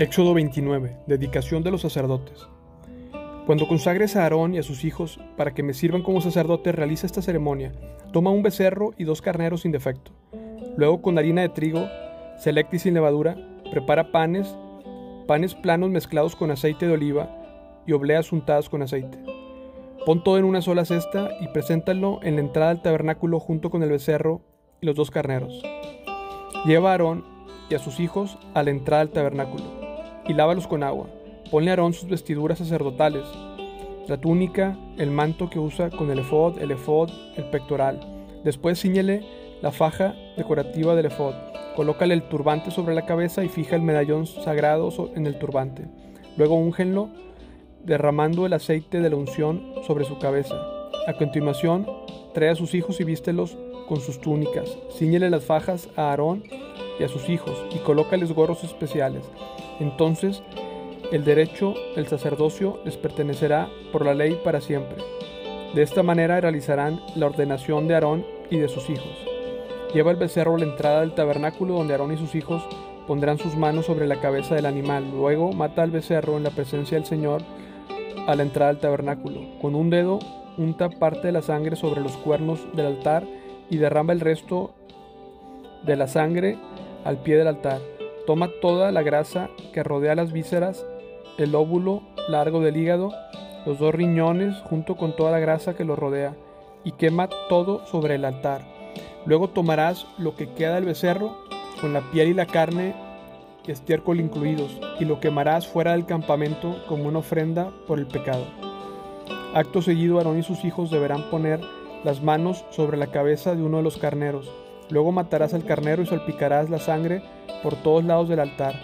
Éxodo 29. Dedicación de los sacerdotes. Cuando consagres a Aarón y a sus hijos para que me sirvan como sacerdotes, realiza esta ceremonia. Toma un becerro y dos carneros sin defecto. Luego con harina de trigo, selecta y sin levadura, prepara panes, panes planos mezclados con aceite de oliva y obleas untadas con aceite. Pon todo en una sola cesta y preséntalo en la entrada del tabernáculo junto con el becerro y los dos carneros. Lleva a Aarón y a sus hijos a la entrada del tabernáculo y lávalos con agua. Ponle a Aarón sus vestiduras sacerdotales, la túnica, el manto que usa con el efod, el efod, el pectoral. Después ciñele la faja decorativa del efod. Colócale el turbante sobre la cabeza y fija el medallón sagrado en el turbante. Luego úngenlo derramando el aceite de la unción sobre su cabeza. A continuación, trae a sus hijos y vístelos con sus túnicas. Ciñele las fajas a Aarón y a sus hijos y colócales gorros especiales. Entonces el derecho del sacerdocio les pertenecerá por la ley para siempre. De esta manera realizarán la ordenación de Aarón y de sus hijos. Lleva el becerro a la entrada del tabernáculo donde Aarón y sus hijos pondrán sus manos sobre la cabeza del animal. Luego mata al becerro en la presencia del Señor a la entrada del tabernáculo. Con un dedo unta parte de la sangre sobre los cuernos del altar y derrama el resto de la sangre al pie del altar. Toma toda la grasa que rodea las vísceras, el óvulo largo del hígado, los dos riñones junto con toda la grasa que lo rodea, y quema todo sobre el altar. Luego tomarás lo que queda del becerro, con la piel y la carne y estiércol incluidos, y lo quemarás fuera del campamento como una ofrenda por el pecado. Acto seguido, Aarón y sus hijos deberán poner las manos sobre la cabeza de uno de los carneros. Luego matarás al carnero y salpicarás la sangre por todos lados del altar.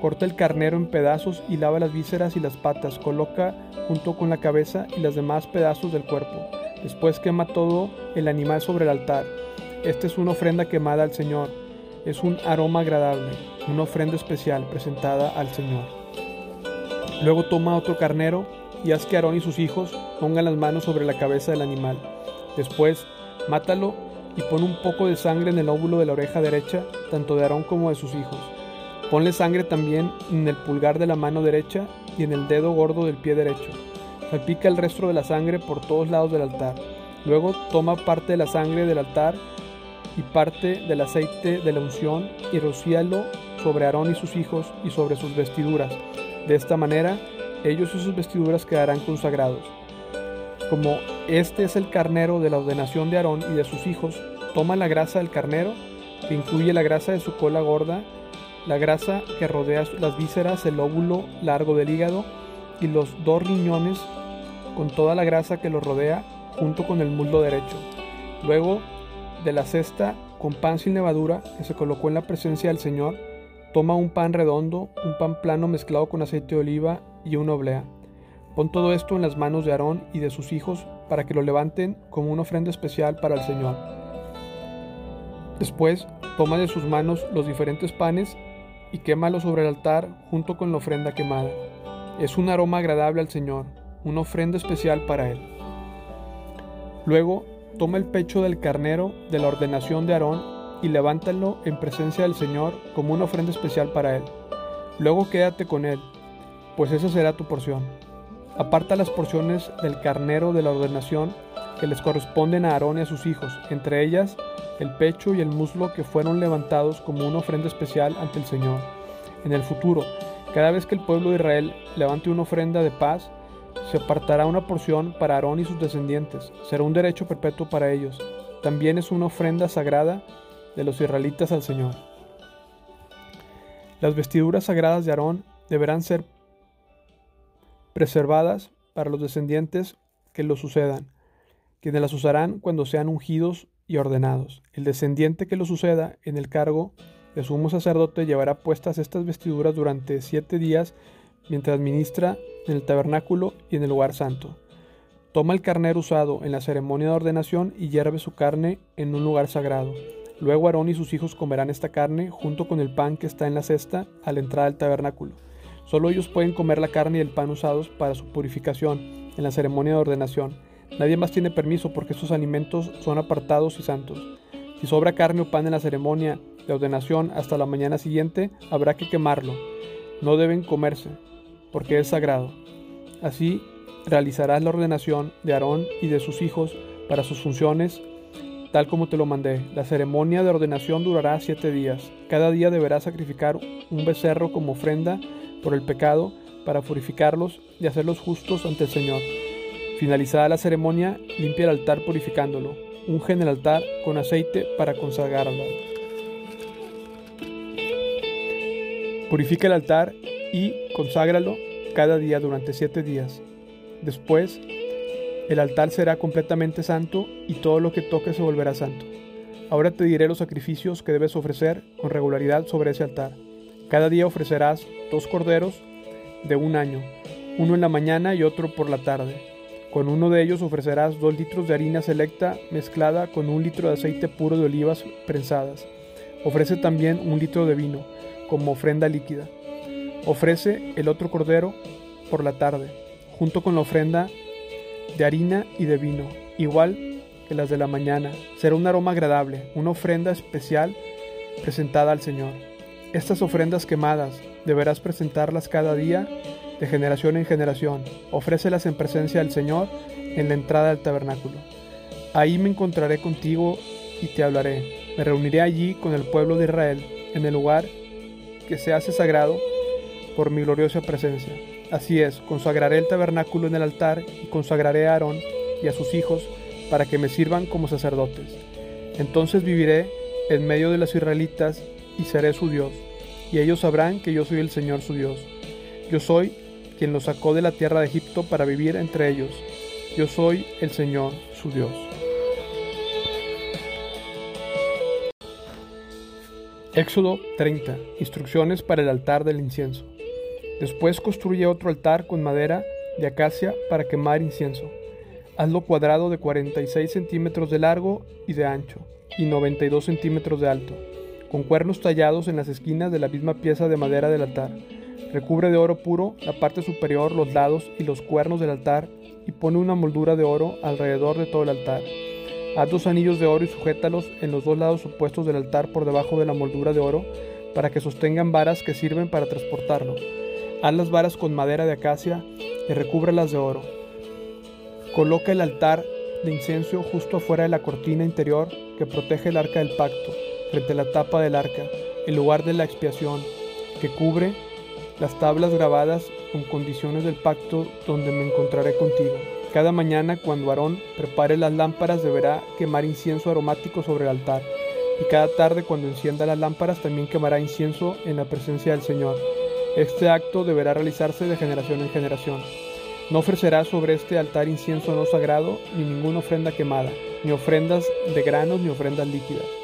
Corta el carnero en pedazos y lava las vísceras y las patas. Coloca junto con la cabeza y los demás pedazos del cuerpo. Después quema todo el animal sobre el altar. Esta es una ofrenda quemada al Señor. Es un aroma agradable, una ofrenda especial presentada al Señor. Luego toma otro carnero y haz que Aarón y sus hijos pongan las manos sobre la cabeza del animal. Después, mátalo y pon un poco de sangre en el óvulo de la oreja derecha, tanto de Aarón como de sus hijos. Ponle sangre también en el pulgar de la mano derecha y en el dedo gordo del pie derecho. Salpica el resto de la sangre por todos lados del altar. Luego toma parte de la sangre del altar y parte del aceite de la unción y rocíalo sobre Aarón y sus hijos y sobre sus vestiduras. De esta manera, ellos y sus vestiduras quedarán consagrados. Como este es el carnero de la ordenación de Aarón y de sus hijos, toma la grasa del carnero, que incluye la grasa de su cola gorda, la grasa que rodea las vísceras, el óvulo largo del hígado y los dos riñones con toda la grasa que los rodea junto con el muslo derecho. Luego de la cesta con pan sin levadura que se colocó en la presencia del Señor, toma un pan redondo, un pan plano mezclado con aceite de oliva y una oblea. Pon todo esto en las manos de Aarón y de sus hijos para que lo levanten como una ofrenda especial para el Señor. Después, toma de sus manos los diferentes panes y quémalos sobre el altar junto con la ofrenda quemada. Es un aroma agradable al Señor, una ofrenda especial para Él. Luego, toma el pecho del carnero de la ordenación de Aarón y levántalo en presencia del Señor como una ofrenda especial para Él. Luego quédate con Él, pues esa será tu porción. Aparta las porciones del carnero de la ordenación que les corresponden a Aarón y a sus hijos, entre ellas el pecho y el muslo que fueron levantados como una ofrenda especial ante el Señor. En el futuro, cada vez que el pueblo de Israel levante una ofrenda de paz, se apartará una porción para Aarón y sus descendientes. Será un derecho perpetuo para ellos. También es una ofrenda sagrada de los israelitas al Señor. Las vestiduras sagradas de Aarón deberán ser preservadas para los descendientes que los sucedan, quienes las usarán cuando sean ungidos y ordenados. El descendiente que lo suceda en el cargo de sumo sacerdote llevará puestas estas vestiduras durante siete días mientras ministra en el tabernáculo y en el lugar santo. Toma el carnero usado en la ceremonia de ordenación y hierve su carne en un lugar sagrado. Luego Aarón y sus hijos comerán esta carne junto con el pan que está en la cesta a la entrada del tabernáculo. Solo ellos pueden comer la carne y el pan usados para su purificación en la ceremonia de ordenación. Nadie más tiene permiso porque estos alimentos son apartados y santos. Si sobra carne o pan en la ceremonia de ordenación hasta la mañana siguiente, habrá que quemarlo. no deben comerse, porque es sagrado. Así realizarás la ordenación de Aarón y de sus hijos para sus funciones, tal como te lo mandé. La ceremonia de ordenación durará siete días. Cada día deberás sacrificar un becerro como ofrenda por el pecado para purificarlos y hacerlos justos ante el Señor. Finalizada la ceremonia, limpia el altar purificándolo. Unge el altar con aceite para consagrarlo. Purifica el altar y conságralo cada día durante siete días. Después, el altar será completamente santo y todo lo que toque se volverá santo. Ahora te diré los sacrificios que debes ofrecer con regularidad sobre ese altar. Cada día ofrecerás dos corderos de un año, uno en la mañana y otro por la tarde. Con uno de ellos ofrecerás dos litros de harina selecta mezclada con un litro de aceite puro de olivas prensadas. Ofrece también un litro de vino como ofrenda líquida. Ofrece el otro cordero por la tarde, junto con la ofrenda de harina y de vino, igual que las de la mañana. Será un aroma agradable, una ofrenda especial presentada al Señor. Estas ofrendas quemadas deberás presentarlas cada día de generación en generación. Ofrécelas en presencia del Señor en la entrada del tabernáculo. Ahí me encontraré contigo y te hablaré. Me reuniré allí con el pueblo de Israel en el lugar que se hace sagrado por mi gloriosa presencia. Así es, consagraré el tabernáculo en el altar y consagraré a Aarón y a sus hijos para que me sirvan como sacerdotes. Entonces viviré en medio de los israelitas y seré su Dios, y ellos sabrán que yo soy el Señor su Dios. Yo soy quien los sacó de la tierra de Egipto para vivir entre ellos. Yo soy el Señor su Dios. Éxodo 30. Instrucciones para el altar del incienso. Después construye otro altar con madera de acacia para quemar incienso. Hazlo cuadrado de 46 centímetros de largo y de ancho y 92 centímetros de alto, con cuernos tallados en las esquinas de la misma pieza de madera del altar. Recubre de oro puro la parte superior, los lados y los cuernos del altar y pone una moldura de oro alrededor de todo el altar. Haz dos anillos de oro y sujétalos en los dos lados opuestos del altar por debajo de la moldura de oro para que sostengan varas que sirven para transportarlo. Haz las varas con madera de acacia y recúbrelas de oro. Coloca el altar de incienso justo afuera de la cortina interior que protege el arca del pacto, frente a la tapa del arca, el lugar de la expiación, que cubre las tablas grabadas con condiciones del pacto donde me encontraré contigo. Cada mañana cuando Aarón prepare las lámparas deberá quemar incienso aromático sobre el altar, y cada tarde cuando encienda las lámparas también quemará incienso en la presencia del Señor. Este acto deberá realizarse de generación en generación. No ofrecerá sobre este altar incienso no sagrado, ni ninguna ofrenda quemada, ni ofrendas de granos, ni ofrendas líquidas.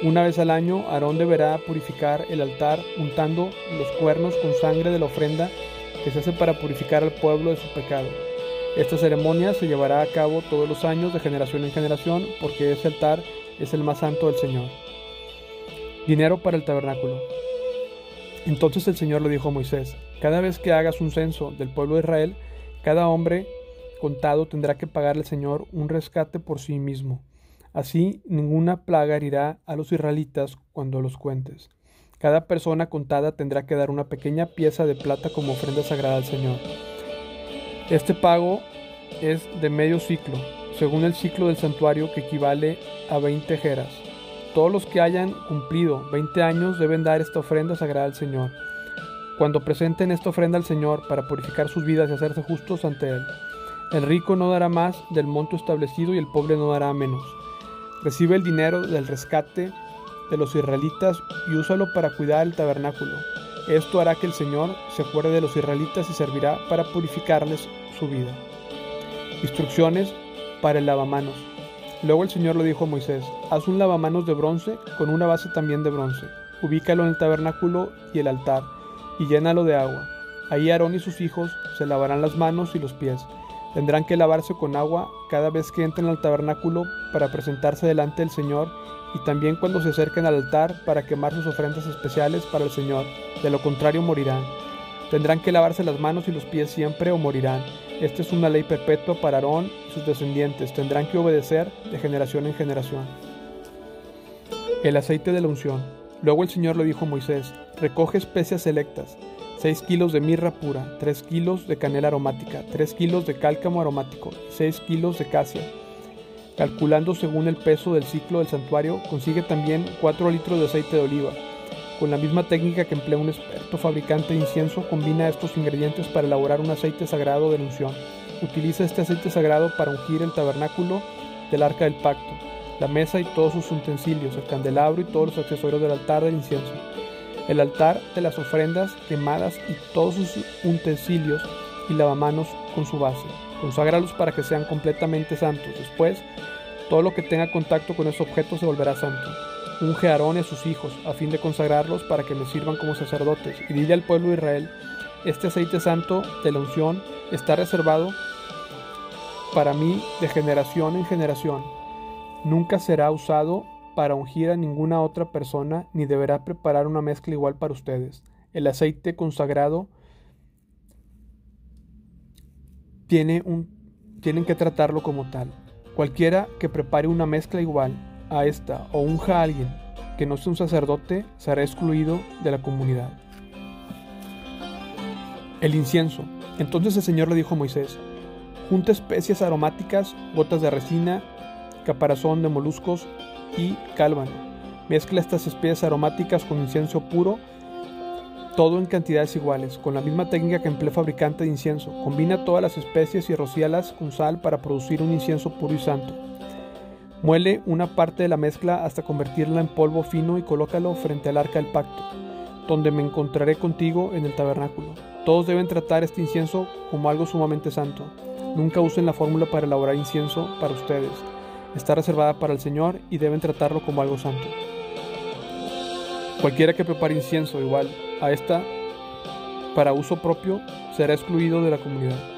Una vez al año, Aarón deberá purificar el altar untando los cuernos con sangre de la ofrenda que se hace para purificar al pueblo de su pecado. Esta ceremonia se llevará a cabo todos los años de generación en generación porque ese altar es el más santo del Señor. Dinero para el tabernáculo. Entonces el Señor le dijo a Moisés, cada vez que hagas un censo del pueblo de Israel, cada hombre contado tendrá que pagarle al Señor un rescate por sí mismo. Así ninguna plaga herirá a los israelitas cuando los cuentes. Cada persona contada tendrá que dar una pequeña pieza de plata como ofrenda sagrada al Señor. Este pago es de medio ciclo, según el ciclo del santuario que equivale a 20 jeras. Todos los que hayan cumplido 20 años deben dar esta ofrenda sagrada al Señor. Cuando presenten esta ofrenda al Señor para purificar sus vidas y hacerse justos ante Él, el rico no dará más del monto establecido y el pobre no dará menos. Recibe el dinero del rescate de los israelitas y úsalo para cuidar el tabernáculo. Esto hará que el Señor se acuerde de los israelitas y servirá para purificarles su vida. Instrucciones para el lavamanos. Luego el Señor le dijo a Moisés, haz un lavamanos de bronce con una base también de bronce. Ubícalo en el tabernáculo y el altar, y llénalo de agua. Ahí Aarón y sus hijos se lavarán las manos y los pies. Tendrán que lavarse con agua cada vez que entren al tabernáculo para presentarse delante del Señor y también cuando se acerquen al altar para quemar sus ofrendas especiales para el Señor. De lo contrario morirán. Tendrán que lavarse las manos y los pies siempre o morirán. Esta es una ley perpetua para Aarón y sus descendientes. Tendrán que obedecer de generación en generación. El aceite de la unción. Luego el Señor le dijo a Moisés, recoge especias selectas, 6 kilos de mirra pura, 3 kilos de canela aromática, 3 kilos de cálcamo aromático y 6 kilos de casia. Calculando según el peso del ciclo del santuario, consigue también 4 litros de aceite de oliva. Con la misma técnica que emplea un experto fabricante de incienso, combina estos ingredientes para elaborar un aceite sagrado de unción. Utiliza este aceite sagrado para ungir el tabernáculo del arca del pacto, la mesa y todos sus utensilios, el candelabro y todos los accesorios del altar del incienso el altar de las ofrendas quemadas y todos sus utensilios y lavamanos con su base. Conságralos para que sean completamente santos. Después, todo lo que tenga contacto con esos objetos se volverá santo. Unge a Aarón y a sus hijos, a fin de consagrarlos para que me sirvan como sacerdotes. Y dile al pueblo de Israel, este aceite santo de la unción está reservado para mí de generación en generación. Nunca será usado para ungir a ninguna otra persona, ni deberá preparar una mezcla igual para ustedes. El aceite consagrado tiene un, tienen que tratarlo como tal. Cualquiera que prepare una mezcla igual a esta o unja a alguien que no sea un sacerdote será excluido de la comunidad. El incienso. Entonces el Señor le dijo a Moisés, junta especias aromáticas, gotas de resina, caparazón de moluscos y cálvano. Mezcla estas especies aromáticas con incienso puro, todo en cantidades iguales, con la misma técnica que emplea fabricante de incienso. Combina todas las especies y rocíalas con sal para producir un incienso puro y santo. Muele una parte de la mezcla hasta convertirla en polvo fino y colócalo frente al arca del pacto, donde me encontraré contigo en el tabernáculo. Todos deben tratar este incienso como algo sumamente santo. Nunca usen la fórmula para elaborar incienso para ustedes está reservada para el Señor y deben tratarlo como algo santo. Cualquiera que prepare incienso igual a esta para uso propio será excluido de la comunidad.